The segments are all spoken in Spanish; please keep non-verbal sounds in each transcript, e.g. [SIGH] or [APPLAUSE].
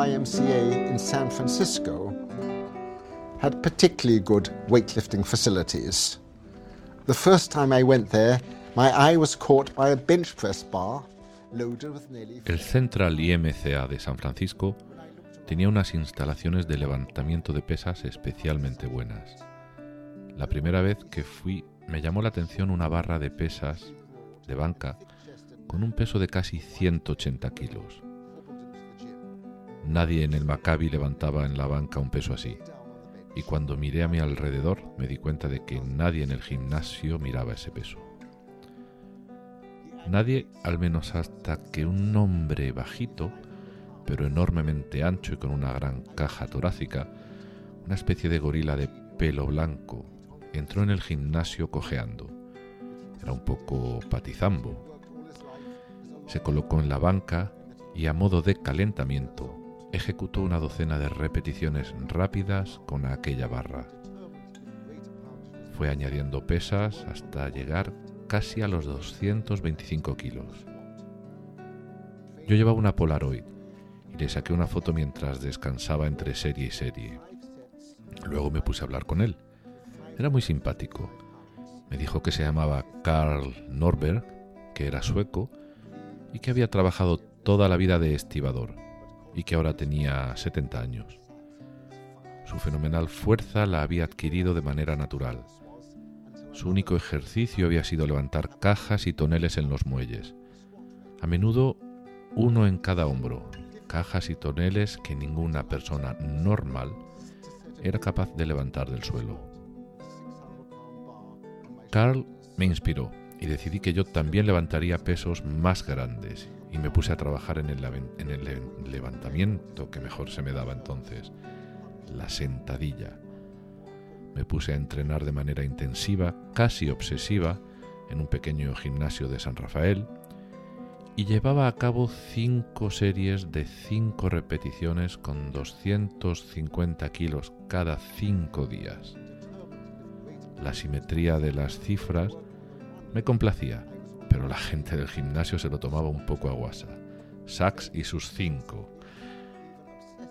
YMCA in San Francisco had particularly good weightlifting facilities. The first time I went there, my eye was caught by a bench press bar loaded with nearly El Central IMCA de San Francisco tenía unas instalaciones de levantamiento de pesas especialmente buenas. La primera vez que fui me llamó la atención una barra de pesas de banca con un peso de casi 180 kilos. Nadie en el Maccabi levantaba en la banca un peso así. Y cuando miré a mi alrededor me di cuenta de que nadie en el gimnasio miraba ese peso. Nadie, al menos hasta que un hombre bajito, pero enormemente ancho y con una gran caja torácica, una especie de gorila de pelo blanco, entró en el gimnasio cojeando. Era un poco patizambo. Se colocó en la banca y a modo de calentamiento ejecutó una docena de repeticiones rápidas con aquella barra. Fue añadiendo pesas hasta llegar casi a los 225 kilos. Yo llevaba una Polaroid y le saqué una foto mientras descansaba entre serie y serie. Luego me puse a hablar con él. Era muy simpático. Me dijo que se llamaba Karl Norberg, que era sueco y que había trabajado toda la vida de estibador y que ahora tenía 70 años. Su fenomenal fuerza la había adquirido de manera natural. Su único ejercicio había sido levantar cajas y toneles en los muelles. A menudo uno en cada hombro, cajas y toneles que ninguna persona normal era capaz de levantar del suelo. Carl me inspiró y decidí que yo también levantaría pesos más grandes y me puse a trabajar en el, en el levantamiento que mejor se me daba entonces, la sentadilla. Me puse a entrenar de manera intensiva, casi obsesiva, en un pequeño gimnasio de San Rafael y llevaba a cabo cinco series de cinco repeticiones con 250 kilos cada cinco días. La simetría de las cifras me complacía pero la gente del gimnasio se lo tomaba un poco a guasa. Sachs y sus cinco.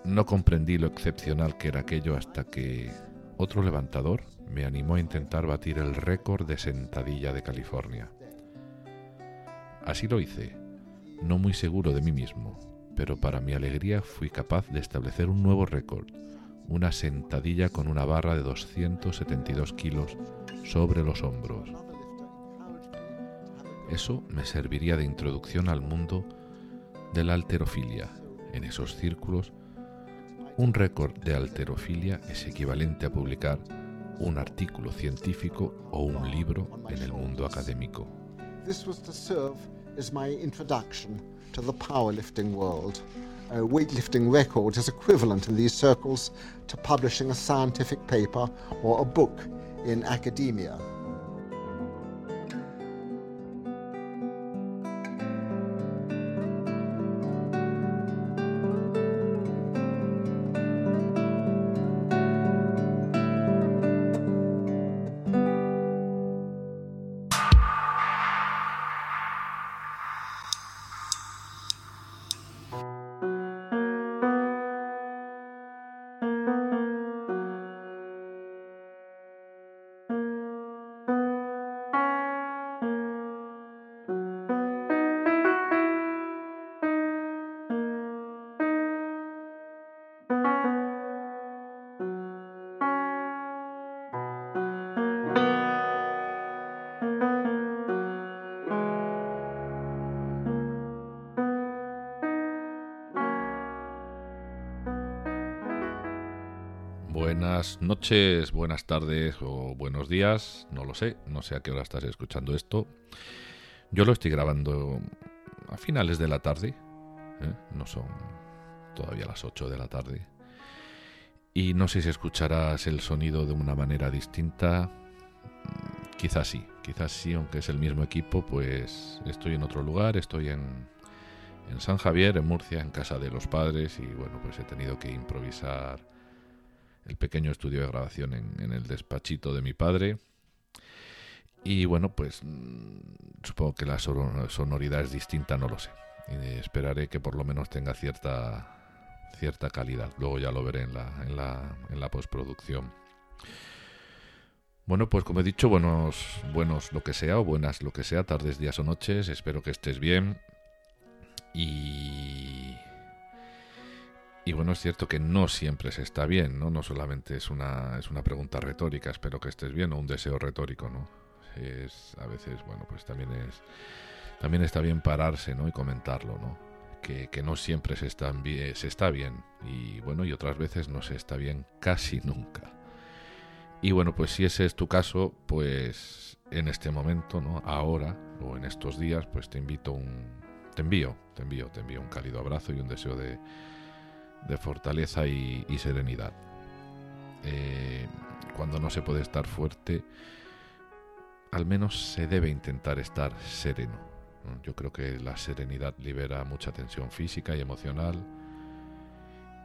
No comprendí lo excepcional que era aquello hasta que otro levantador me animó a intentar batir el récord de sentadilla de California. Así lo hice, no muy seguro de mí mismo, pero para mi alegría fui capaz de establecer un nuevo récord, una sentadilla con una barra de 272 kilos sobre los hombros. Eso me serviría de introducción al mundo de la alterofilia. En esos círculos, un récord de alterofilia es equivalente a publicar un artículo científico o un libro en el mundo académico. This was to serve as my introduction to the powerlifting world. A weightlifting record is equivalent in these circles to publishing a scientific paper or a book in academia. Buenas noches, buenas tardes o buenos días, no lo sé, no sé a qué hora estás escuchando esto. Yo lo estoy grabando a finales de la tarde, ¿eh? no son todavía las 8 de la tarde. Y no sé si escucharás el sonido de una manera distinta. Quizás sí, quizás sí, aunque es el mismo equipo, pues estoy en otro lugar, estoy en, en San Javier, en Murcia, en casa de los padres y bueno, pues he tenido que improvisar el pequeño estudio de grabación en, el despachito de mi padre. Y bueno, pues mm, supongo que la sonoridad es distinta, no lo sé. esperaré que por lo menos tenga cierta cierta calidad. Luego ya lo veré en la, en la, en la postproducción. Bueno, pues como he dicho, buenos, buenos lo que sea, o buenas lo que sea, tardes, días o noches. Espero que estés bien. Y. Y bueno, es cierto que no siempre se está bien, ¿no? No solamente es una, es una pregunta retórica, espero que estés bien, o un deseo retórico, ¿no? Es, a veces, bueno, pues también es. También está bien pararse, ¿no? Y comentarlo, ¿no? Que, que no siempre se está, bien, se está bien. Y bueno, y otras veces no se está bien casi nunca. Y bueno, pues si ese es tu caso, pues en este momento, ¿no? Ahora o en estos días, pues te invito un te envío, te envío, te envío un cálido abrazo y un deseo de, de fortaleza y, serenidad. Eh, cuando no se puede estar fuerte, al menos se debe intentar estar sereno. Yo creo que la serenidad libera mucha tensión física y emocional.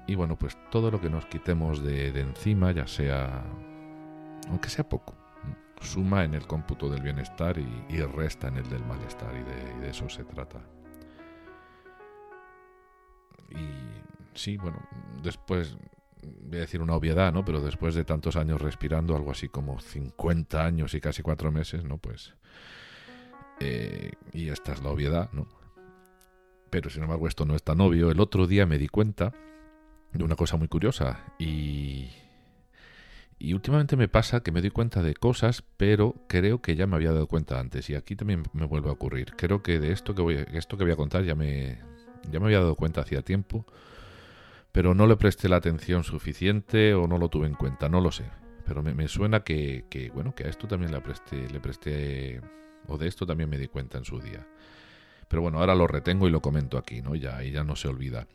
Y bueno, pues todo lo que nos quitemos de, de encima, ya sea aunque sea poco, suma en el cómputo del bienestar y, resta en el del malestar y de, eso se trata. Y sí, bueno, después, voy a decir una obviedad, ¿no? Pero después de tantos años respirando, algo así como 50 años y casi cuatro meses, ¿no? Pues... Eh, y esta es la obviedad, ¿no? Pero sin embargo esto no es tan obvio. El otro día me di cuenta de una cosa muy curiosa y y últimamente me pasa que me doy cuenta de cosas, pero creo que ya me había dado cuenta antes. Y aquí también me vuelve a ocurrir. Creo que de esto que voy, esto que voy a contar ya me, ya me había dado cuenta hacía tiempo, pero no le presté la atención suficiente o no lo tuve en cuenta, no lo sé. Pero me, suena que, que, bueno, que a esto también le presté, le presté, o de esto también me di cuenta en su día. Pero bueno, ahora lo retengo y lo comento aquí, ¿no? Ya, y ya no se olvida.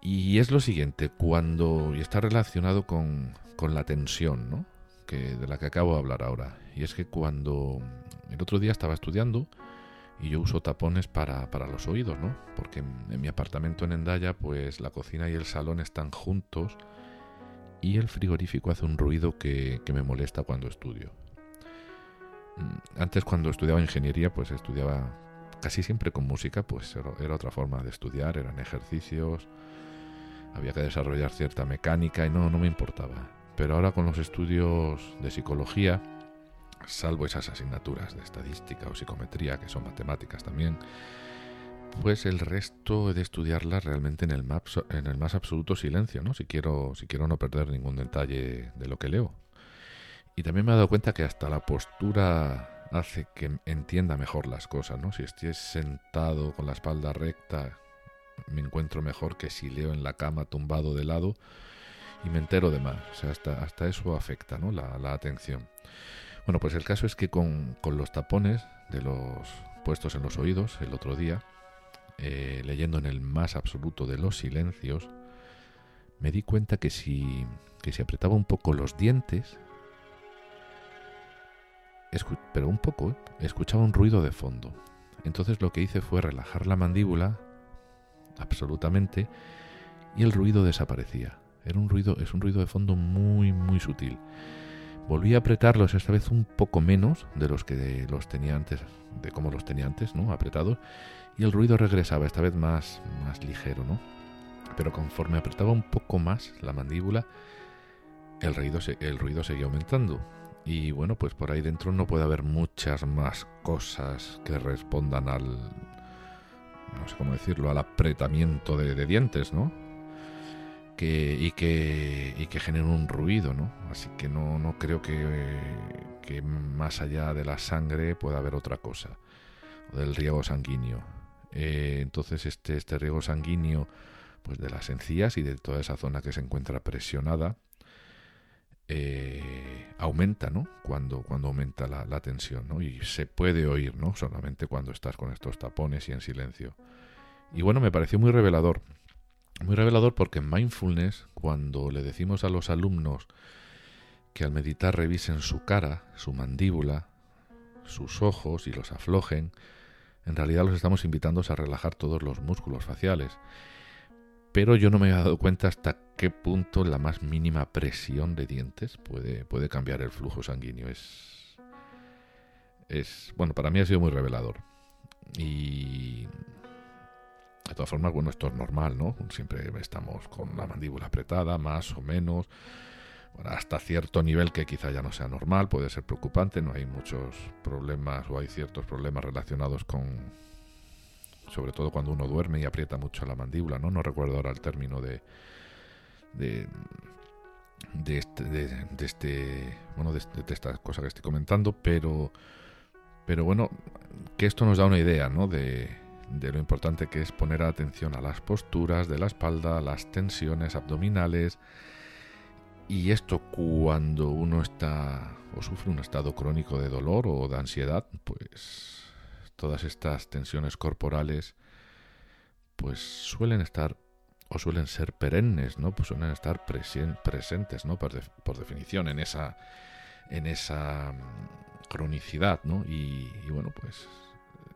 Y es lo siguiente, cuando, y está relacionado con, con la tensión, ¿no? Que, de la que acabo de hablar ahora. Y es que cuando el otro día estaba estudiando y yo uso tapones para, para los oídos, ¿no? Porque en, mi apartamento en Endaya, pues la cocina y el salón están juntos y el frigorífico hace un ruido que, que me molesta cuando estudio. Mm, antes cuando estudiaba ingeniería, pues estudiaba casi siempre con música, pues era otra forma de estudiar, eran ejercicios, había que desarrollar cierta mecánica y no, no me importaba. Pero ahora con los estudios de psicología, salvo esas asignaturas de estadística o psicometría, que son matemáticas también, pues el resto he de estudiarlas realmente en el, en el más absoluto silencio, ¿no? Si quiero, si quiero no perder ningún detalle de lo que leo. Y también me he dado cuenta que hasta la postura hace que entienda mejor las cosas, ¿no? Si estoy sentado con la espalda recta, me encuentro mejor que si leo en la cama tumbado de lado y me entero de más. O sea, hasta, hasta eso afecta ¿no? la, atención. Bueno, pues el caso es que con, los tapones de los puestos en los oídos el otro día, eh, leyendo en el más absoluto de los silencios, me di cuenta que si, que si apretaba un poco los dientes, pero un poco, ¿eh? escuchaba un ruido de fondo. Entonces lo que hice fue relajar la mandíbula absolutamente y el ruido desaparecía. Era un ruido, es un ruido de fondo muy, muy sutil. Volví a apretarlos esta vez un poco menos de los que los tenía antes, de como los tenía antes, ¿no? Apretados, y el ruido regresaba, esta vez más, más ligero, ¿no? Pero conforme apretaba un poco más la mandíbula, el ruido, el ruido seguía aumentando. Y bueno, pues por ahí dentro no puede haber muchas más cosas que respondan al, no sé cómo decirlo, al apretamiento de dientes, ¿no? Y, que, y que genera un ruido, ¿no? Así que no, creo que, que, más allá de la sangre pueda haber otra cosa, del riego sanguíneo. Eh, entonces este, este riego sanguíneo pues de las encías y de toda esa zona que se encuentra presionada eh, aumenta, ¿no? Cuando, cuando aumenta la, la, tensión, ¿no? Y se puede oír, ¿no? Solamente cuando estás con estos tapones y en silencio. Y bueno, me pareció muy revelador muy revelador porque en mindfulness, cuando le decimos a los alumnos que al meditar revisen su cara, su mandíbula, sus ojos y los aflojen, en realidad los estamos invitando a relajar todos los músculos faciales. Pero yo no me he dado cuenta hasta qué punto la más mínima presión de dientes puede, puede cambiar el flujo sanguíneo. Es, es, bueno, para mí ha sido muy revelador. Y De todas formas, bueno, esto es normal, ¿no? Siempre estamos con la mandíbula apretada, más o menos, hasta cierto nivel que quizá ya no sea normal, puede ser preocupante, no hay muchos problemas o hay ciertos problemas relacionados con, sobre todo cuando uno duerme y aprieta mucho la mandíbula, ¿no? No recuerdo ahora el término de, de, de este, de, este, bueno, de, de, esta cosa que estoy comentando, pero, pero bueno, que esto nos da una idea, ¿no? De, de lo importante que es poner atención a las posturas de la espalda, las tensiones abdominales, y esto cuando uno está o sufre un estado crónico de dolor o de ansiedad, pues todas estas tensiones corporales pues suelen estar o suelen ser perennes, ¿no? Pues suelen estar presentes, ¿no? Por, por, definición en esa en esa mm, cronicidad, ¿no? Y, y, bueno, pues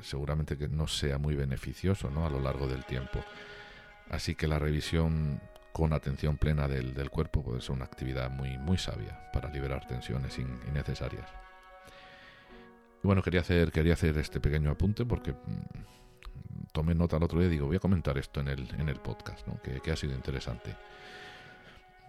seguramente que no sea muy beneficioso, ¿no? A lo largo del tiempo. Así que la revisión con atención plena del, del, cuerpo puede ser una actividad muy, muy sabia para liberar tensiones innecesarias. Y bueno, quería hacer, quería hacer este pequeño apunte porque mm, tomé nota el otro día y digo, voy a comentar esto en el, en el podcast, que ha sido interesante.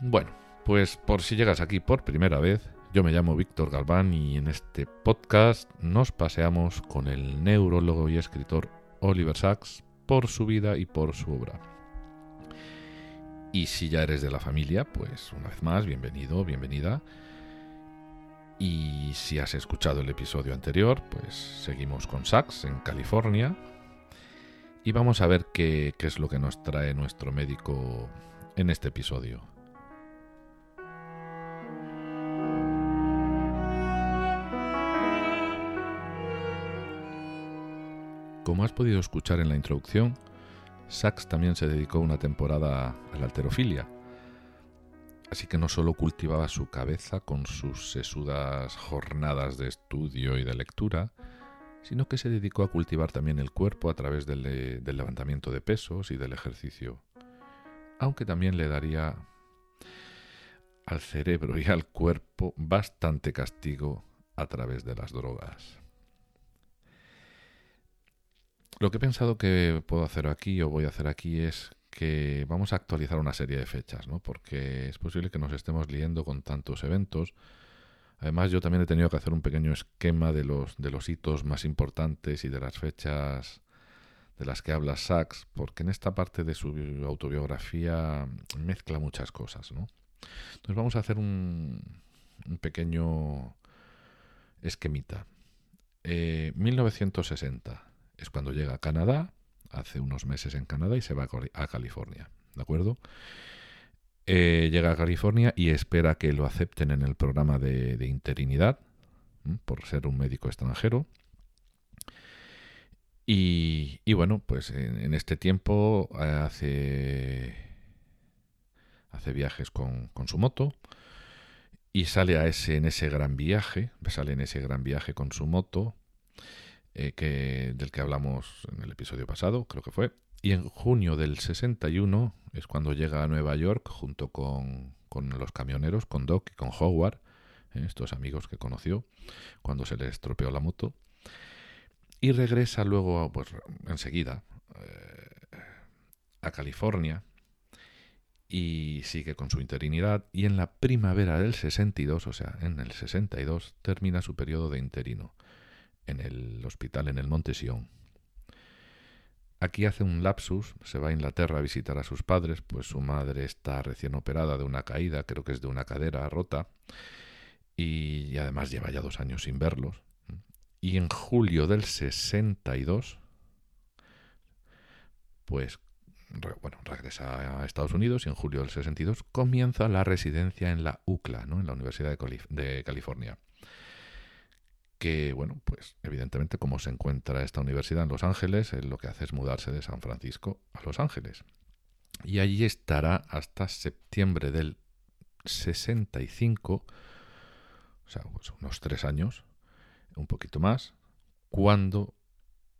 Bueno, pues por si llegas aquí por primera vez, yo me llamo Víctor Galván y en este podcast nos paseamos con el neurólogo y escritor Oliver Sacks por su vida y por su obra. Y si ya eres de la familia, pues una vez más, bienvenido, bienvenida. Y si has escuchado el episodio anterior, pues seguimos con Sachs en California. Y vamos a ver qué, qué es lo que nos trae nuestro médico en este episodio. Como has podido escuchar en la introducción, Sachs también se dedicó una temporada a la alterofilia, así que no solo cultivaba su cabeza con sus sesudas jornadas de estudio y de lectura, sino que se dedicó a cultivar también el cuerpo a través del, del levantamiento de pesos y del ejercicio, aunque también le daría al cerebro y al cuerpo bastante castigo a través de las drogas. Lo que he pensado que puedo hacer aquí o voy a hacer aquí es que vamos a actualizar una serie de fechas, ¿no? Porque es posible que nos estemos liendo con tantos eventos. Además, yo también he tenido que hacer un pequeño esquema de los, de los hitos más importantes y de las fechas de las que habla Sachs, porque en esta parte de su autobiografía mezcla muchas cosas, ¿no? Entonces vamos a hacer un, un pequeño esquemita. Eh, 1960 es cuando llega a Canadá, hace unos meses en Canadá y se va a California, ¿de acuerdo? Eh, llega a California y espera que lo acepten en el programa de, interinidad, por ser un médico extranjero. Y, bueno, pues en, en, este tiempo eh, hace, hace viajes con, con su moto y sale a ese, en ese gran viaje, sale en ese gran viaje con su moto eh, que, del que hablamos en el episodio pasado, creo que fue. Y en junio del 61 es cuando llega a Nueva York junto con, con los camioneros, con Doc y con Howard, eh, estos amigos que conoció, cuando se le estropeó la moto. Y regresa luego, pues enseguida, eh, a California y sigue con su interinidad. Y en la primavera del 62, o sea, en el 62, termina su periodo de interino en el hospital en el Monte Sion. Aquí hace un lapsus, se va a Inglaterra a visitar a sus padres, pues su madre está recién operada de una caída, creo que es de una cadera rota, y, además lleva ya dos años sin verlos. Y en julio del 62, pues bueno, regresa a Estados Unidos y en julio del 62 comienza la residencia en la UCLA, ¿no? en la Universidad de, Calif de California que, bueno, pues evidentemente como se encuentra esta universidad en Los Ángeles, él lo que hace es mudarse de San Francisco a Los Ángeles. Y allí estará hasta septiembre del 65, o sea, pues unos tres años, un poquito más, cuando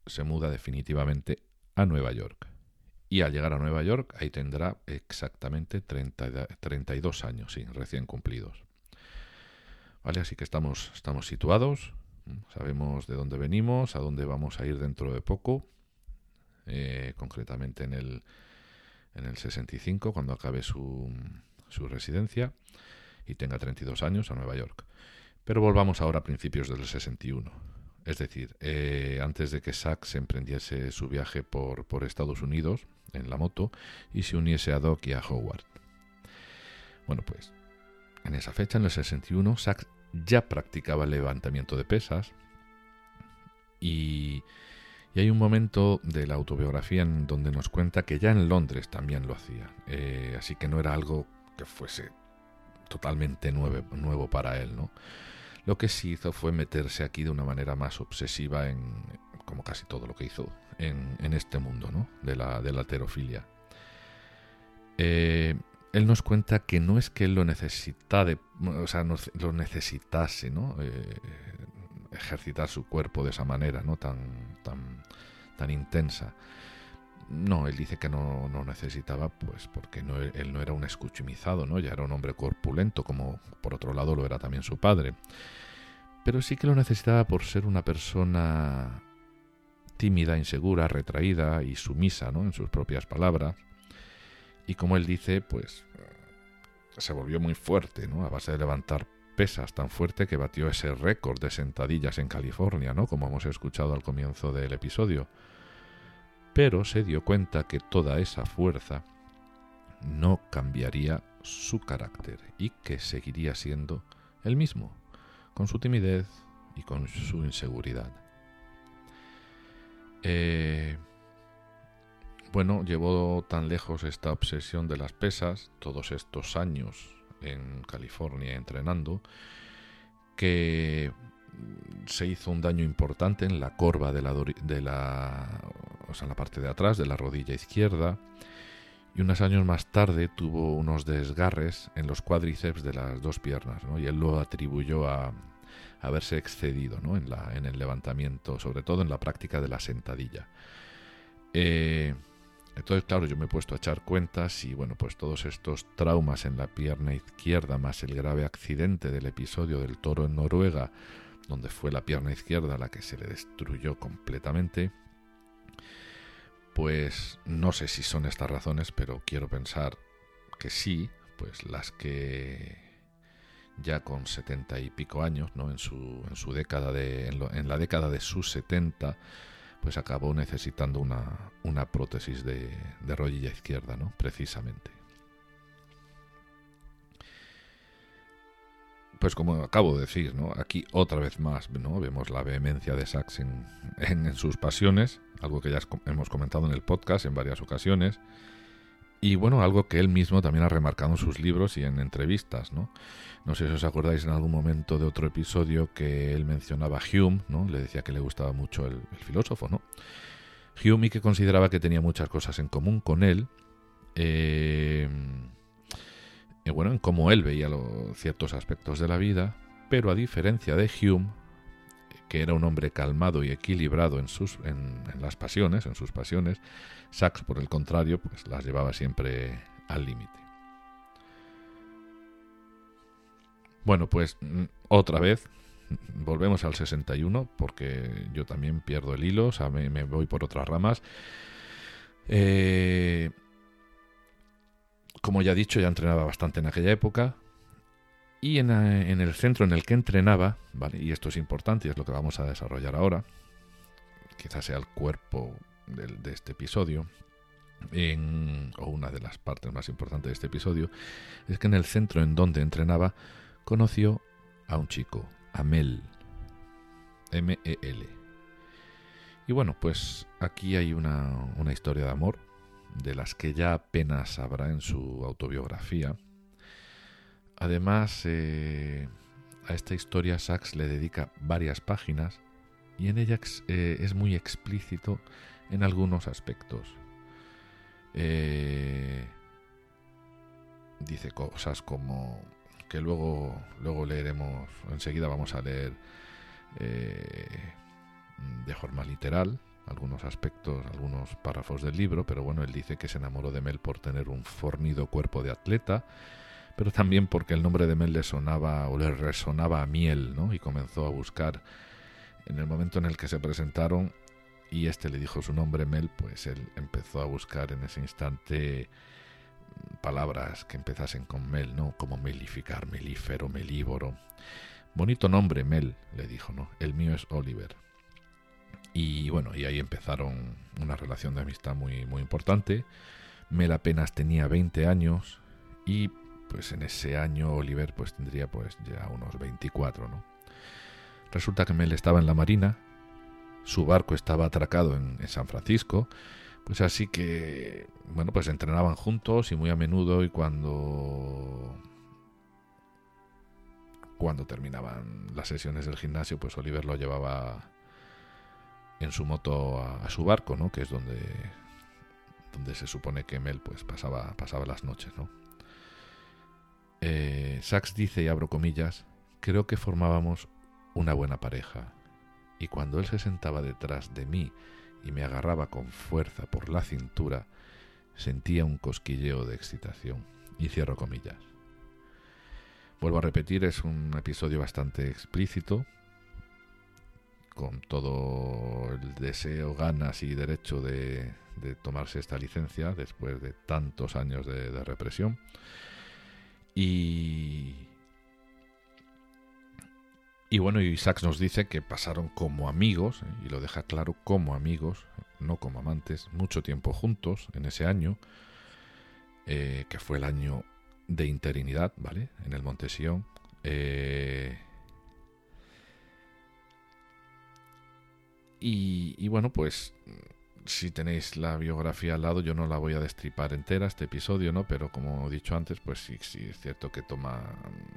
se muda definitivamente a Nueva York. Y al llegar a Nueva York, ahí tendrá exactamente 30, 32 años, recién cumplidos. ¿Vale? Así que estamos, estamos situados. Sabemos de dónde venimos, a dónde vamos a ir dentro de poco. eh, concretamente en el, en el 65, cuando acabe su, su residencia y tenga 32 años a Nueva York. Pero volvamos ahora a principios del 61. Es decir, eh, antes de que Sachs emprendiese su viaje por, por, Estados Unidos en la moto y se uniese a Doc y a Howard. Bueno, pues en esa fecha, en el 61, Sachs ya practicaba el levantamiento de pesas y, y, hay un momento de la autobiografía en donde nos cuenta que ya en Londres también lo hacía. Eh, así que no era algo que fuese totalmente nuevo, para él, ¿no? Lo que sí hizo fue meterse aquí de una manera más obsesiva en, como casi todo lo que hizo, en, este mundo, ¿no? De la, de la alterofilia. Eh, él nos cuenta que no es que él lo necesitase, o sea, lo necesitase, ¿no? Eh, ejercitar su cuerpo de esa manera, ¿no? Tan, tan, tan intensa. No, él dice que no, no necesitaba, pues porque él no era un escuchimizado, ¿no? Ya era un hombre corpulento, como por otro lado lo era también su padre. Pero sí que lo necesitaba por ser una persona tímida, insegura, retraída y sumisa, ¿no? En sus propias palabras. Y como él dice, pues se volvió muy fuerte, ¿no? A base de levantar pesas tan fuerte que batió ese récord de sentadillas en California, ¿no? Como hemos escuchado al comienzo del episodio pero se dio cuenta que toda esa fuerza no cambiaría su carácter y que seguiría siendo el mismo, con su timidez y con su inseguridad. Eh, bueno, llevó tan lejos esta obsesión de las pesas, todos estos años en California entrenando, que se hizo un daño importante en la corva de la, de la, o sea, en la parte de atrás de la rodilla izquierda y unos años más tarde tuvo unos desgarres en los cuádriceps de las dos piernas ¿no? y él lo atribuyó a, haberse excedido ¿no? en, la, en el levantamiento, sobre todo en la práctica de la sentadilla. Eh, entonces, claro, yo me he puesto a echar cuentas y bueno, pues todos estos traumas en la pierna izquierda, más el grave accidente del episodio del toro en Noruega, donde fue la pierna izquierda la que se le destruyó completamente, pues no sé si son estas razones, pero quiero pensar que sí, pues las que ya con setenta y pico años, ¿no? En su, en su década de, en, la década de sus setenta, pues acabó necesitando una, una prótesis de, de rodilla izquierda, ¿no? Precisamente. pues como acabo de decir, ¿no? aquí otra vez más ¿no? vemos la vehemencia de Sachs en, sus pasiones, algo que ya hemos comentado en el podcast en varias ocasiones, y bueno, algo que él mismo también ha remarcado en sus libros y en entrevistas. No, no sé si os acordáis en algún momento de otro episodio que él mencionaba a Hume, ¿no? le decía que le gustaba mucho el, filósofo, ¿no? Hume y que consideraba que tenía muchas cosas en común con él. Eh, y bueno, en cómo él veía ciertos aspectos de la vida, pero a diferencia de Hume, que era un hombre calmado y equilibrado en, sus, en, las pasiones, en sus pasiones, Sachs, por el contrario, pues las llevaba siempre al límite. Bueno, pues mm, otra vez volvemos al 61, porque yo también pierdo el hilo, o sea, me, voy por otras ramas. Eh, como ya he dicho, ya entrenaba bastante en aquella época. Y en, eh, el centro en el que entrenaba, ¿vale? y esto es importante y es lo que vamos a desarrollar ahora, quizás sea el cuerpo de, este episodio, o una de las partes más importantes de este episodio, es que en el centro en donde entrenaba conoció a un chico, a Mel, M-E-L. Y bueno, pues aquí hay una, una historia de amor de las que ya apenas habrá en su autobiografía. Además, eh, a esta historia Sachs le dedica varias páginas y en ella eh, es muy explícito en algunos aspectos. Eh, dice cosas como que luego, luego leeremos, enseguida vamos a leer de forma literal, algunos aspectos, algunos párrafos del libro, pero bueno, él dice que se enamoró de Mel por tener un fornido cuerpo de atleta, pero también porque el nombre de Mel le sonaba o le resonaba a miel, ¿no? Y comenzó a buscar en el momento en el que se presentaron y este le dijo su nombre Mel, pues él empezó a buscar en ese instante palabras que empezasen con Mel, ¿no? Como melificar, melífero, melívoro. Bonito nombre, Mel, le dijo, ¿no? El mío es Oliver. Y bueno, y ahí empezaron una relación de amistad muy, muy importante. Mel apenas tenía 20 años y pues en ese año Oliver pues tendría pues ya unos 24, ¿no? Resulta que Mel estaba en la marina, su barco estaba atracado en, San Francisco, pues así que, bueno, pues entrenaban juntos y muy a menudo y cuando cuando terminaban las sesiones del gimnasio, pues Oliver lo llevaba en su moto a, su barco, ¿no? Que es donde donde se supone que Mel pues pasaba pasaba las noches, ¿no? Eh, Sachs dice y abro comillas, creo que formábamos una buena pareja y cuando él se sentaba detrás de mí y me agarraba con fuerza por la cintura, sentía un cosquilleo de excitación. Y cierro comillas. Vuelvo a repetir, es un episodio bastante explícito, con todo el deseo, ganas y derecho de, tomarse esta licencia después de tantos años de, de represión. Y, y bueno, Isaac nos dice que pasaron como amigos, ¿eh? y lo deja claro como amigos, no como amantes, mucho tiempo juntos en ese año, eh, que fue el año de interinidad, ¿vale? En el Monte eh, y, y, bueno, pues si tenéis la biografía al lado, yo no la voy a destripar entera este episodio, ¿no? Pero como he dicho antes, pues sí, sí es cierto que toma,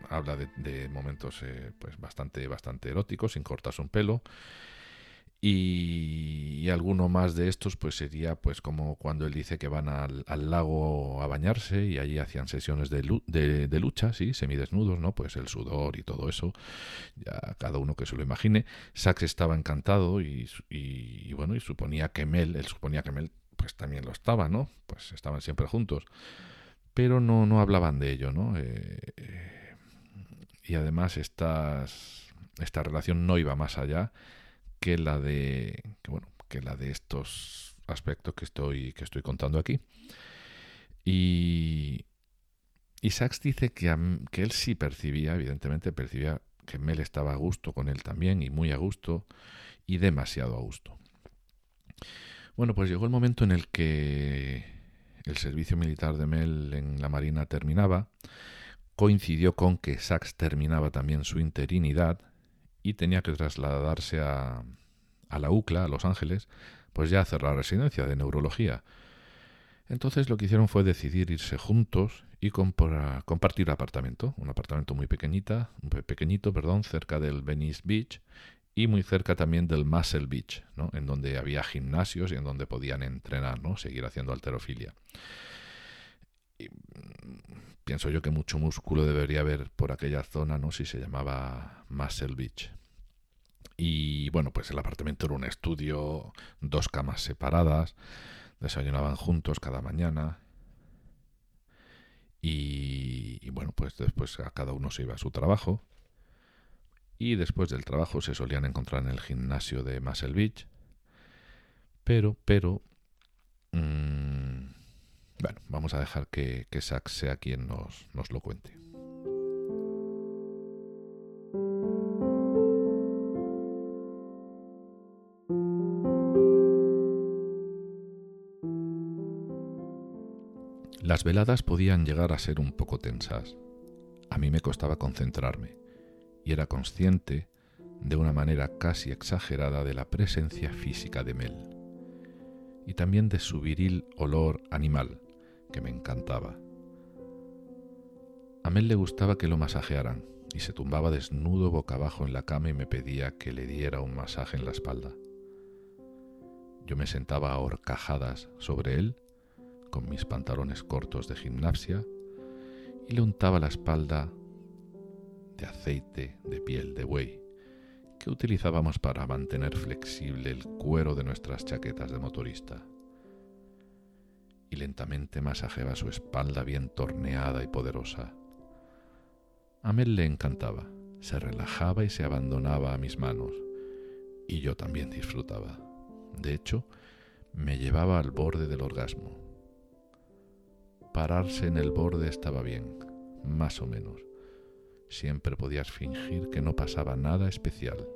habla de, momentos, eh, pues bastante, bastante eróticos, sin cortarse un pelo. Y, alguno más de estos pues sería pues como cuando él dice que van al, lago a bañarse y allí hacían sesiones de, de, lucha, sí, semidesnudos, ¿no? Pues el sudor y todo eso, ya cada uno que se lo imagine. Sax estaba encantado y, y, bueno, y suponía que Mel, él suponía que Mel pues también lo estaba, ¿no? Pues estaban siempre juntos. Pero no, no hablaban de ello, ¿no? Eh, eh, y además estas, esta relación no iba más allá que la de que, bueno, que la de estos aspectos que estoy que estoy contando aquí. Y Isaacs dice que, que él sí percibía, evidentemente percibía que Mel estaba a gusto con él también y muy a gusto y demasiado a gusto. Bueno, pues llegó el momento en el que el servicio militar de Mel en la Marina terminaba, coincidió con que Sachs terminaba también su interinidad y tenía que trasladarse a, a la UCLA, a Los Ángeles, pues ya hacer la residencia de neurología. Entonces lo que hicieron fue decidir irse juntos y compartir apartamento, un apartamento muy pequeñita, pequeñito, perdón, cerca del Venice Beach y muy cerca también del Muscle Beach, ¿no? en donde había gimnasios y en donde podían entrenar, ¿no? seguir haciendo alterofilia. Pienso yo que mucho músculo debería haber por aquella zona, ¿no? si se llamaba Muscle Beach. Y bueno, pues el apartamento era un estudio, dos camas separadas, desayunaban juntos cada mañana. Y, bueno, pues después a cada uno se iba a su trabajo. Y después del trabajo se solían encontrar en el gimnasio de Muscle Beach. Pero, pero... Mm, bueno, vamos a dejar que, que Sax sea quien nos, nos lo cuente. Las veladas podían llegar a ser un poco tensas. A mí me costaba concentrarme y era consciente, de una manera casi exagerada, de la presencia física de Mel y también de su viril olor animal, que me encantaba. A Mel le gustaba que lo masajearan y se tumbaba desnudo boca abajo en la cama y me pedía que le diera un masaje en la espalda. Yo me sentaba a horcajadas sobre él con mis pantalones cortos de gimnasia y le untaba la espalda de aceite de piel de buey que utilizábamos para mantener flexible el cuero de nuestras chaquetas de motorista. Y lentamente masajeaba su espalda bien torneada y poderosa. A Mel le encantaba, se relajaba y se abandonaba a mis manos, y yo también disfrutaba. De hecho, me llevaba al borde del orgasmo. Pararse en el borde estaba bien, más o menos. Siempre podías fingir que no pasaba nada especial.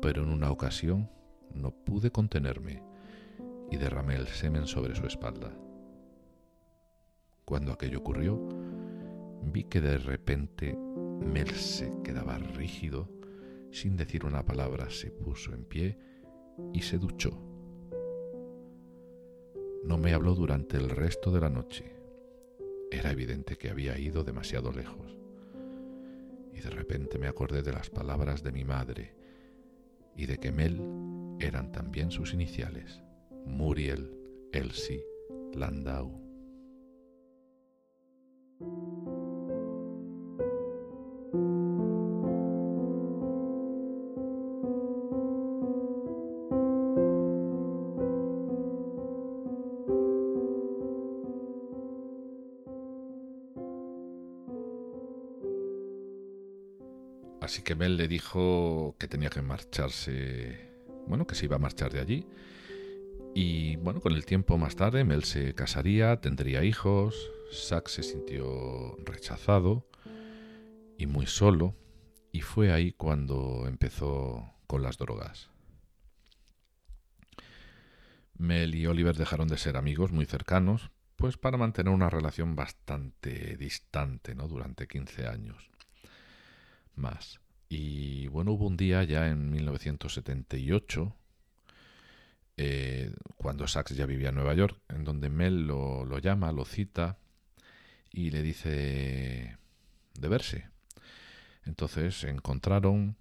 Pero en una ocasión no pude contenerme y derramé el semen sobre su espalda. Cuando aquello ocurrió, vi que de repente Mel se quedaba rígido, sin decir una palabra se puso en pie y se duchó. No me habló durante el resto de la noche. Era evidente que había ido demasiado lejos. Y de repente me acordé de las palabras de mi madre y de que Mel eran también sus iniciales. Muriel Elsie Landau. Así que Mel le dijo que tenía que marcharse, bueno, que se iba a marchar de allí. Y bueno, con el tiempo más tarde, Mel se casaría, tendría hijos, Zack se sintió rechazado y muy solo, y fue ahí cuando empezó con las drogas. Mel y Oliver dejaron de ser amigos muy cercanos, pues para mantener una relación bastante distante, ¿no? Durante 15 años más. Y bueno, hubo un día ya en 1978, eh, cuando Sachs ya vivía en Nueva York, en donde Mel lo, llama, lo cita y le dice de verse. Entonces se encontraron,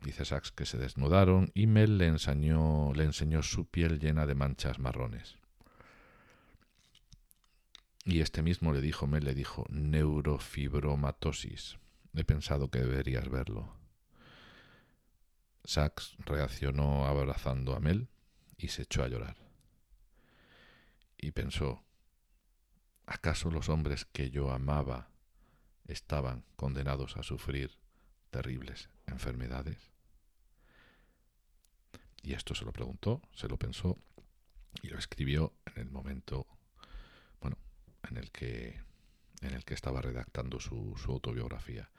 dice Sachs que se desnudaron y Mel le enseñó, le enseñó su piel llena de manchas marrones. Y este mismo le dijo, Mel le dijo, neurofibromatosis. He pensado que deberías verlo. Sax reaccionó abrazando a Mel y se echó a llorar. Y pensó, ¿acaso los hombres que yo amaba estaban condenados a sufrir terribles enfermedades? Y esto se lo preguntó, se lo pensó y lo escribió en el momento, bueno, en el que en el que estaba redactando su, autobiografía.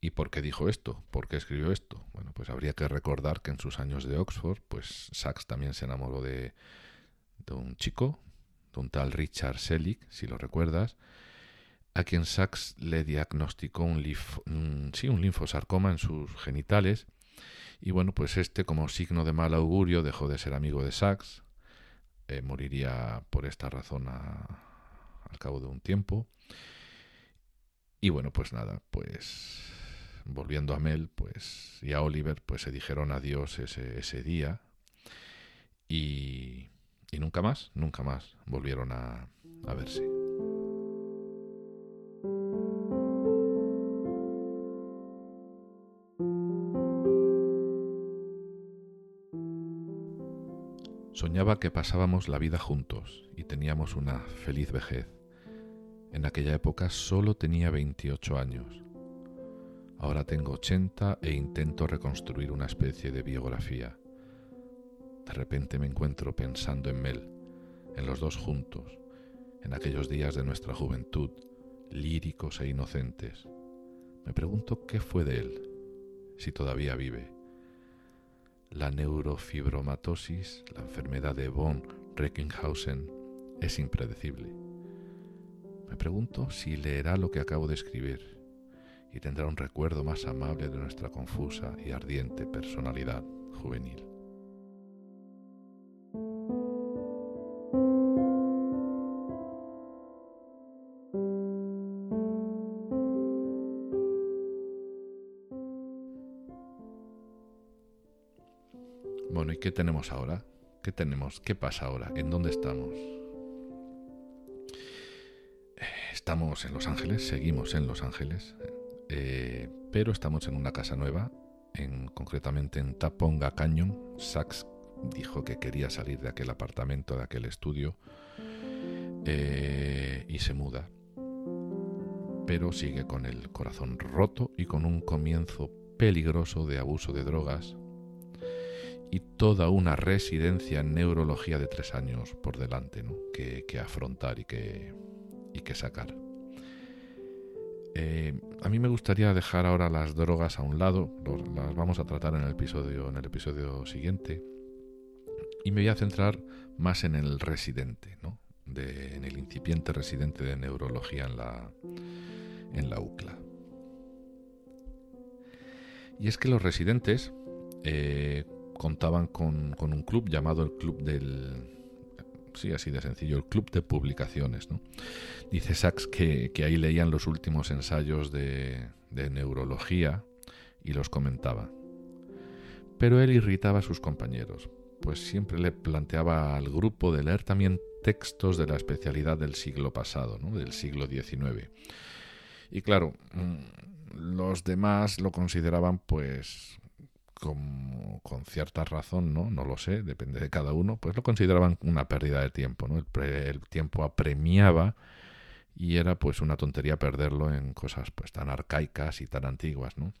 ¿Y por qué dijo esto? ¿Por qué escribió esto? Bueno, pues habría que recordar que en sus años de Oxford, pues Sachs también se enamoró de, de un chico, de un tal Richard Selig, si lo recuerdas, a quien Sachs le diagnosticó un, sí, un linfosarcoma en sus genitales. Y bueno, pues este, como signo de mal augurio, dejó de ser amigo de Sachs. Eh, moriría por esta razón al cabo de un tiempo. Y bueno, pues nada, pues volviendo a Mel pues, y a Oliver, pues se dijeron adiós ese, ese día y, y, nunca más, nunca más volvieron a, a verse. Soñaba que pasábamos la vida juntos y teníamos una feliz vejez. En aquella época solo tenía 28 años. Ahora tengo 80 e intento reconstruir una especie de biografía. De repente me encuentro pensando en Mel, en los dos juntos, en aquellos días de nuestra juventud, líricos e inocentes. Me pregunto qué fue de él, si todavía vive. La neurofibromatosis, la enfermedad de von Recklinghausen, es impredecible. Me pregunto si leerá lo que acabo de escribir y tendrá un recuerdo más amable de nuestra confusa y ardiente personalidad juvenil. Bueno, ¿y qué tenemos ahora? ¿Qué tenemos? ¿Qué pasa ahora? ¿En dónde estamos? Estamos en Los Ángeles, seguimos en Los Ángeles, eh, pero estamos en una casa nueva, en, concretamente en Taponga Canyon. Sachs dijo que quería salir de aquel apartamento, de aquel estudio, eh, y se muda. Pero sigue con el corazón roto y con un comienzo peligroso de abuso de drogas. y toda una residencia en neurología de tres años por delante ¿no? que, afrontar y que, y que sacar. Eh, a mí me gustaría dejar ahora las drogas a un lado, las vamos a tratar en el episodio, en el episodio siguiente, y me voy a centrar más en el residente, ¿no? en el incipiente residente de neurología en la, en la UCLA. Y es que los residentes eh, contaban con, un club llamado el Club del... Sí, así de sencillo, el Club de Publicaciones. ¿no? Dice Sachs que, ahí leían los últimos ensayos de, de neurología y los comentaba. Pero él irritaba a sus compañeros, pues siempre le planteaba al grupo de leer también textos de la especialidad del siglo pasado, ¿no? del siglo XIX. Y claro, mm, los demás lo consideraban pues como, con cierta razón, ¿no? No lo sé, depende de cada uno, pues lo consideraban una pérdida de tiempo, ¿no? El, tiempo apremiaba y era pues una tontería perderlo en cosas pues tan arcaicas y tan antiguas, ¿no?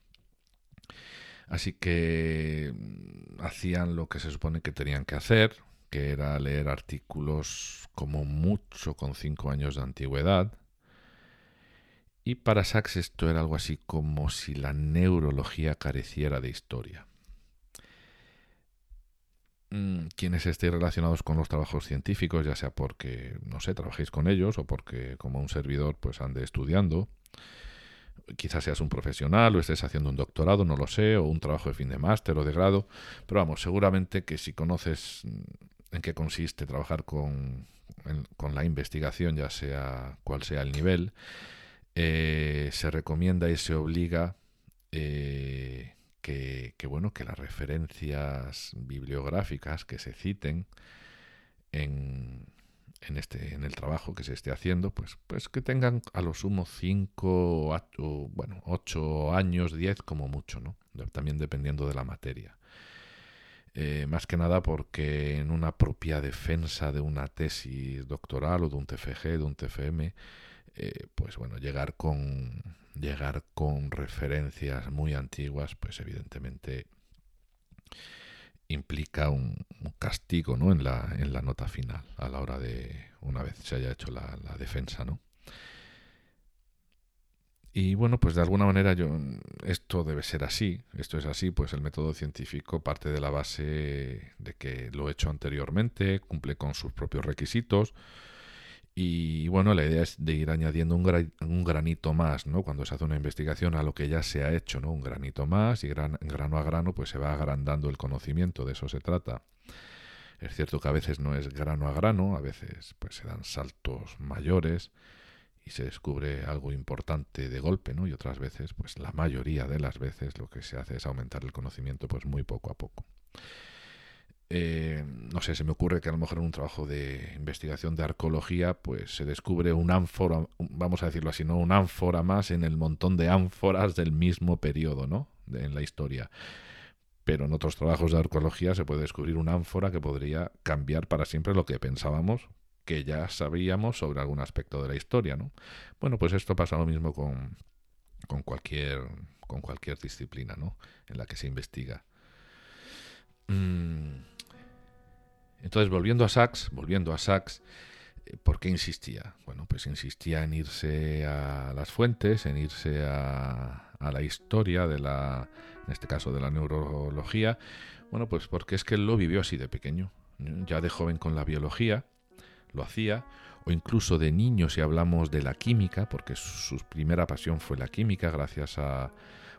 Así que mm, hacían lo que se supone que tenían que hacer, que era leer artículos como mucho con cinco años de antigüedad, y para Sachs esto era algo así como si la neurología careciera de historia. Mm, quienes estéis relacionados con los trabajos científicos, ya sea porque, no sé, trabajéis con ellos o porque como un servidor pues ande estudiando, quizás seas un profesional o estés haciendo un doctorado, no lo sé, o un trabajo de fin de máster o de grado, pero vamos, seguramente que si conoces en qué consiste trabajar con, con la investigación, ya sea cual sea el nivel, eh, se recomienda y se obliga eh, que, bueno, que las referencias bibliográficas que se citen en, en, este, en el trabajo que se esté haciendo, pues, pues que tengan a lo sumo 5 o, bueno, 8 años, 10 como mucho, ¿no? También dependiendo de la materia. Eh, más que nada porque en una propia defensa de una tesis doctoral o de un TFG, de un TFM, eh, pues bueno, llegar con, llegar con referencias muy antiguas, pues evidentemente implica un, castigo ¿no? en, la, en la nota final, a la hora de, una vez se haya hecho la, la defensa, ¿no? Y bueno, pues de alguna manera yo esto debe ser así, esto es así, pues el método científico parte de la base de que lo he hecho anteriormente, cumple con sus propios requisitos, y bueno, la idea es de ir añadiendo un, granito más, ¿no? Cuando se hace una investigación a lo que ya se ha hecho, ¿no? Un granito más y gran, grano a grano pues se va agrandando el conocimiento, de eso se trata. Es cierto que a veces no es grano a grano, a veces pues se dan saltos mayores y se descubre algo importante de golpe, ¿no? Y otras veces, pues la mayoría de las veces lo que se hace es aumentar el conocimiento pues muy poco a poco. Eh, no sé, se me ocurre que a lo mejor en un trabajo de investigación de arqueología, pues se descubre un ánfora, vamos a decirlo así, ¿no? Un ánfora más en el montón de ánforas del mismo periodo, ¿no? en la historia. Pero en otros trabajos de arqueología se puede descubrir un ánfora que podría cambiar para siempre lo que pensábamos que ya sabíamos sobre algún aspecto de la historia, ¿no? Bueno, pues esto pasa lo mismo con, con cualquier con cualquier disciplina, ¿no? En la que se investiga. Mm. Entonces, volviendo a Sachs, volviendo a Sachs, eh, ¿por qué insistía? Bueno, pues insistía en irse a las fuentes, en irse a, a la historia de la, en este caso de la neurología. Bueno, pues porque es que él lo vivió así de pequeño. Ya de joven con la biología, lo hacía, o incluso de niño si hablamos de la química, porque su primera pasión fue la química, gracias a,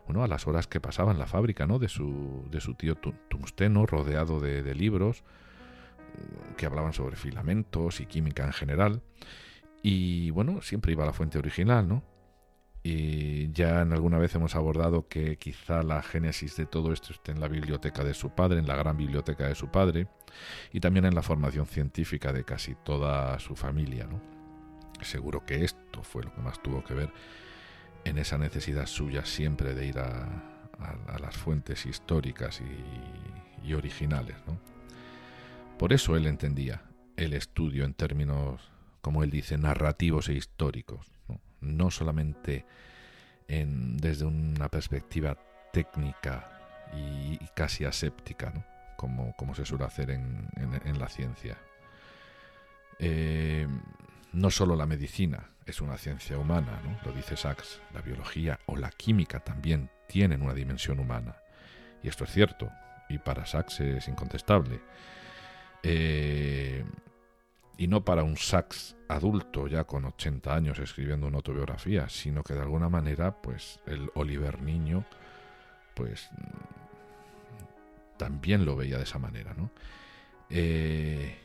bueno, a las horas que pasaba en la fábrica, ¿no? De su, de su tío Tungsteno, rodeado de, de libros que hablaban sobre filamentos y química en general. Y bueno, siempre iba a la fuente original, ¿no? Y ya en alguna vez hemos abordado que quizá la génesis de todo esto esté en la biblioteca de su padre, en la gran biblioteca de su padre, y también en la formación científica de casi toda su familia, ¿no? Seguro que esto fue lo que más tuvo que ver en esa necesidad suya siempre de ir a, las fuentes históricas y, y originales, ¿no? Por eso él entendía el estudio en términos, como él dice, narrativos e históricos, no, solamente desde una perspectiva técnica y, casi aséptica, como, como se suele hacer en, en, la ciencia. Eh, no solo la medicina es una ciencia humana, ¿no? lo dice Sachs, la biología o la química también tienen una dimensión humana. Y esto es cierto, y para Sachs es incontestable. Eh, y no para un Sachs adulto ya con 80 años escribiendo una autobiografía, sino que de alguna manera pues el Oliver niño pues también lo veía de esa manera, ¿no? Eh,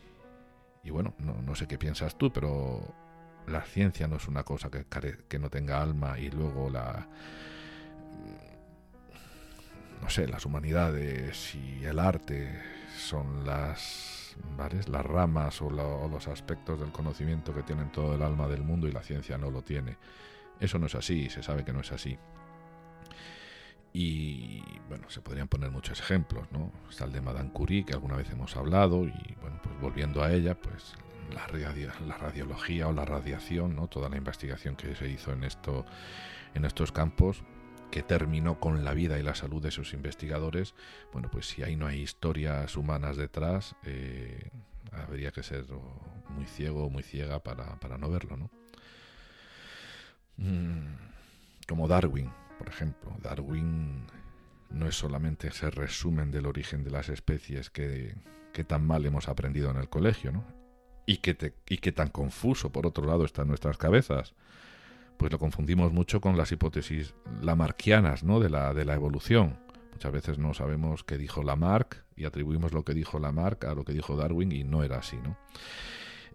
y bueno, no, sé qué piensas tú, pero la ciencia no es una cosa que, que no tenga alma y luego la no sé, las humanidades y el arte son las las ramas o, los aspectos del conocimiento que tienen todo el alma del mundo y la ciencia no lo tiene. Eso no es así, se sabe que no es así. Y bueno, se podrían poner muchos ejemplos, ¿no? Está el de Madame Curie, que alguna vez hemos hablado, y bueno, pues volviendo a ella, pues la, la radiología o la radiación, ¿no? Toda la investigación que se hizo en, esto, en estos campos, que terminó con la vida y la salud de sus investigadores, bueno, pues si ahí no hay historias humanas detrás, eh, habría que ser muy ciego o muy ciega para, no verlo, ¿no? Mm, como Darwin, por ejemplo. Darwin no es solamente ese resumen del origen de las especies que, tan mal hemos aprendido en el colegio, ¿no? Y que, y que tan confuso, por otro lado, está en nuestras cabezas pues lo confundimos mucho con las hipótesis lamarquianas ¿no? de, la, de la evolución. Muchas veces no sabemos qué dijo Lamarck y atribuimos lo que dijo Lamarck a lo que dijo Darwin y no era así. ¿no?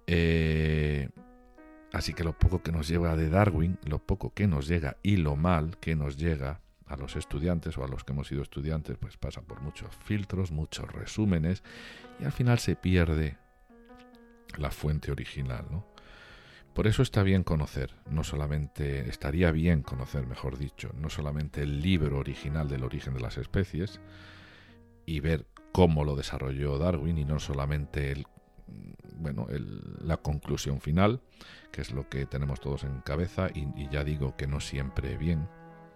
Eh, así que lo poco que nos llega de Darwin, lo poco que nos llega y lo mal que nos llega a los estudiantes o a los que hemos sido estudiantes, pues pasa por muchos filtros, muchos resúmenes y al final se pierde la fuente original. ¿no? Por eso está bien conocer, no solamente, estaría bien conocer, mejor dicho, no solamente el libro original del origen de las especies y ver cómo lo desarrolló Darwin y no solamente el, bueno, la conclusión final, que es lo que tenemos todos en cabeza y, ya digo que no siempre bien,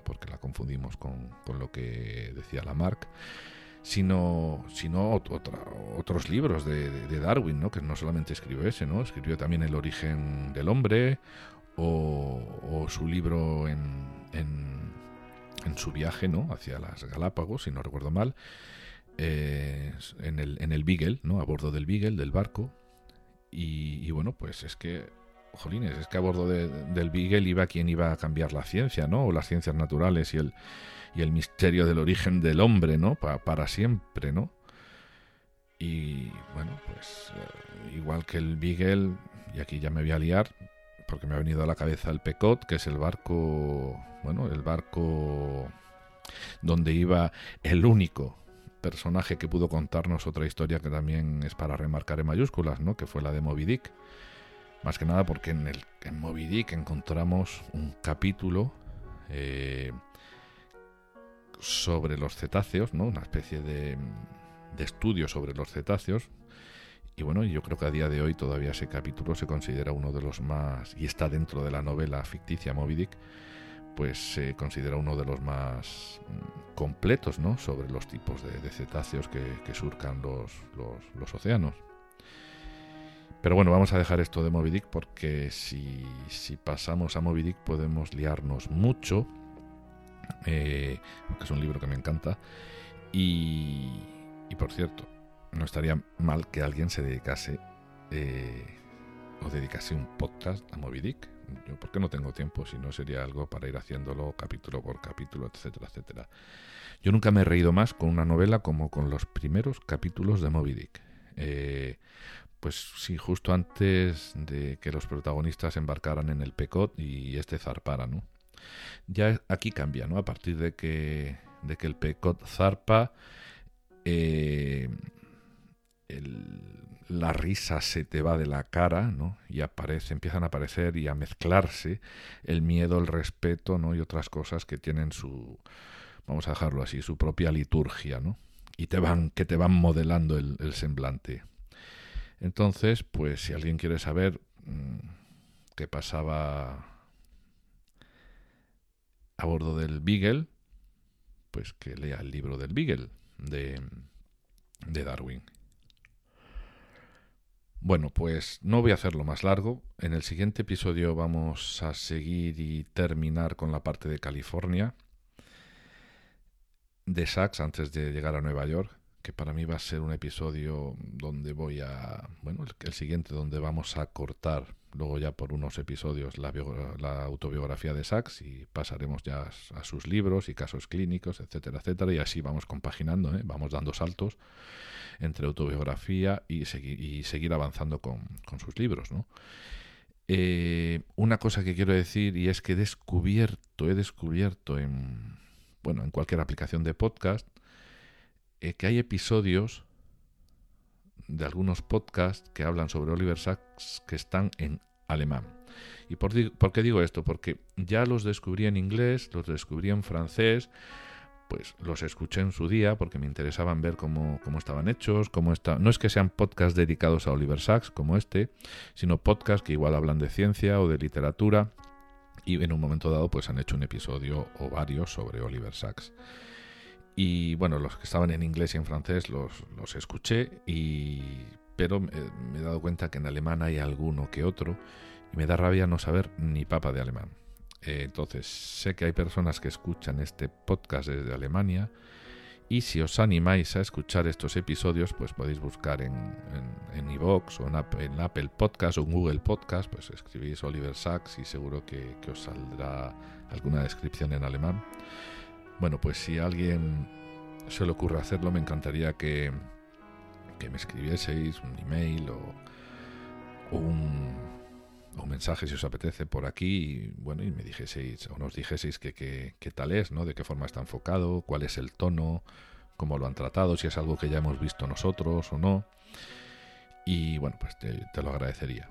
porque la confundimos con, con lo que decía Lamarck, sino, sino otros libros de, Darwin, ¿no? que no solamente escribió ese, ¿no? escribió también El origen del hombre o, su libro en, en, su viaje ¿no? hacia las Galápagos, si no recuerdo mal, eh, en, el, en el Beagle, ¿no? a bordo del Beagle, del barco. Y, bueno, pues es que jolines, es que a bordo del Beagle iba quien iba a cambiar la ciencia, ¿no? O las ciencias naturales y el, y el misterio del origen del hombre, ¿no? para siempre, ¿no? Y bueno, pues eh, igual que el Beagle, y aquí ya me voy a liar, porque me ha venido a la cabeza el Pecot, que es el barco, bueno, el barco donde iba el único personaje que pudo contarnos otra historia que también es para remarcar en mayúsculas, ¿no? Que fue la de Moby Dick. Más que nada porque en, el, en Moby Dick encontramos un capítulo eh, sobre los cetáceos, ¿no? Una especie de, de estudio sobre los cetáceos. Y bueno, yo creo que a día de hoy todavía ese capítulo se considera uno de los más, y está dentro de la novela ficticia Moby Dick, pues se considera uno de los más mm, completos, ¿no? Sobre los tipos de, cetáceos que, surcan los, los, los, océanos. Pero bueno, vamos a dejar esto de Moby Dick porque si, si pasamos a Moby Dick podemos liarnos mucho eh, que es un libro que me encanta. Y, por cierto, no estaría mal que alguien se dedicase eh, o dedicase un podcast a Moby Dick. Yo, porque no tengo tiempo? Si no, sería algo para ir haciéndolo capítulo por capítulo, etcétera, etcétera. Yo nunca me he reído más con una novela como con los primeros capítulos de Moby Dick. Eh, pues sí, justo antes de que los protagonistas embarcaran en el Pecot y este zarpara, ¿no? Ya aquí cambia, ¿no? A partir de que, de que el Pecot zarpa, eh, la risa se te va de la cara, ¿no? Y aparece, empiezan a aparecer y a mezclarse el miedo, el respeto, ¿no? Y otras cosas que tienen su, vamos a dejarlo así, su propia liturgia, ¿no? Y te van, que te van modelando el, semblante. Entonces, pues si alguien quiere saber mm, qué pasaba a bordo del Beagle, pues que lea el libro del Beagle de, de Darwin. Bueno, pues no voy a hacerlo más largo. En el siguiente episodio vamos a seguir y terminar con la parte de California, de Sachs antes de llegar a Nueva York, que para mí va a ser un episodio donde voy a, bueno, el, siguiente donde vamos a cortar luego ya por unos episodios la, la autobiografía de Sachs y pasaremos ya a sus libros y casos clínicos, etcétera, etcétera, y así vamos compaginando, ¿eh? vamos dando saltos entre autobiografía y, y seguir avanzando con, sus libros, ¿no? Eh, una cosa que quiero decir y es que he descubierto, he descubierto en, bueno, en cualquier aplicación de podcast, eh, que hay episodios de algunos podcasts que hablan sobre Oliver Sacks que están en alemán. ¿Y por, por, qué digo esto? Porque ya los descubrí en inglés, los descubrí en francés, pues los escuché en su día porque me interesaban ver cómo, estaban hechos, cómo está... No es que sean podcasts dedicados a Oliver Sacks como este, sino podcasts que igual hablan de ciencia o de literatura y en un momento dado pues han hecho un episodio o varios sobre Oliver Sacks. Y bueno, los que estaban en inglés y en francés los, los escuché, y, pero me, me he dado cuenta que en alemán hay alguno que otro y me da rabia no saber ni papa de alemán. Eh, entonces, sé que hay personas que escuchan este podcast desde Alemania y si os animáis a escuchar estos episodios, pues podéis buscar en, en, o en, Apple Podcast o en Google Podcast, pues escribís Oliver Sacks y seguro que, os saldrá alguna descripción en alemán. Bueno, pues si a alguien se le ocurre hacerlo, me encantaría que, que me escribieseis un email o un o mensajes si os apetece por aquí y, bueno y me dijeseis o nos dijeseis que, qué tal es no de qué forma está enfocado cuál es el tono cómo lo han tratado si es algo que ya hemos visto nosotros o no. Y bueno pues te, te lo agradecería.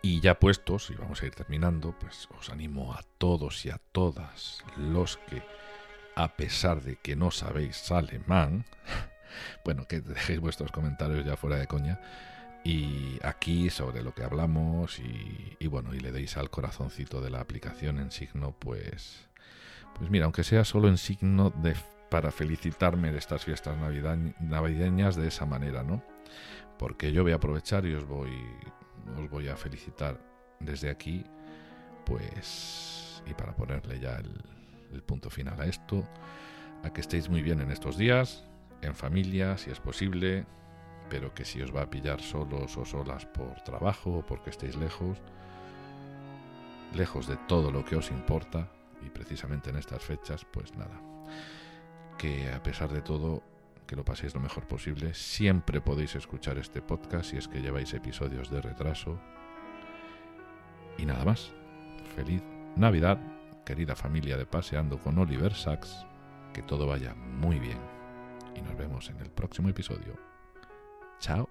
Y ya puestos y vamos a ir terminando pues os animo a todos y a todas los que a pesar de que no sabéis alemán [LAUGHS] bueno que dejéis vuestros comentarios ya fuera de coña y aquí sobre lo que hablamos y, bueno, y le deis al corazoncito de la aplicación en signo, pues, pues mira, aunque sea solo en signo de para felicitarme de estas fiestas navideñas de esa manera, ¿no? Porque yo voy a aprovechar y os voy, os voy a felicitar desde aquí, pues, y para ponerle ya el, el punto final a esto, a que estéis muy bien en estos días, en familia, si es posible, pero que si os va a pillar solos o solas por trabajo o porque estéis lejos, lejos de todo lo que os importa, y precisamente en estas fechas, pues nada, que a pesar de todo, que lo paséis lo mejor posible, siempre podéis escuchar este podcast si es que lleváis episodios de retraso. Y nada más, feliz Navidad, querida familia de Paseando con Oliver Sacks, que todo vaya muy bien y nos vemos en el próximo episodio. Chao.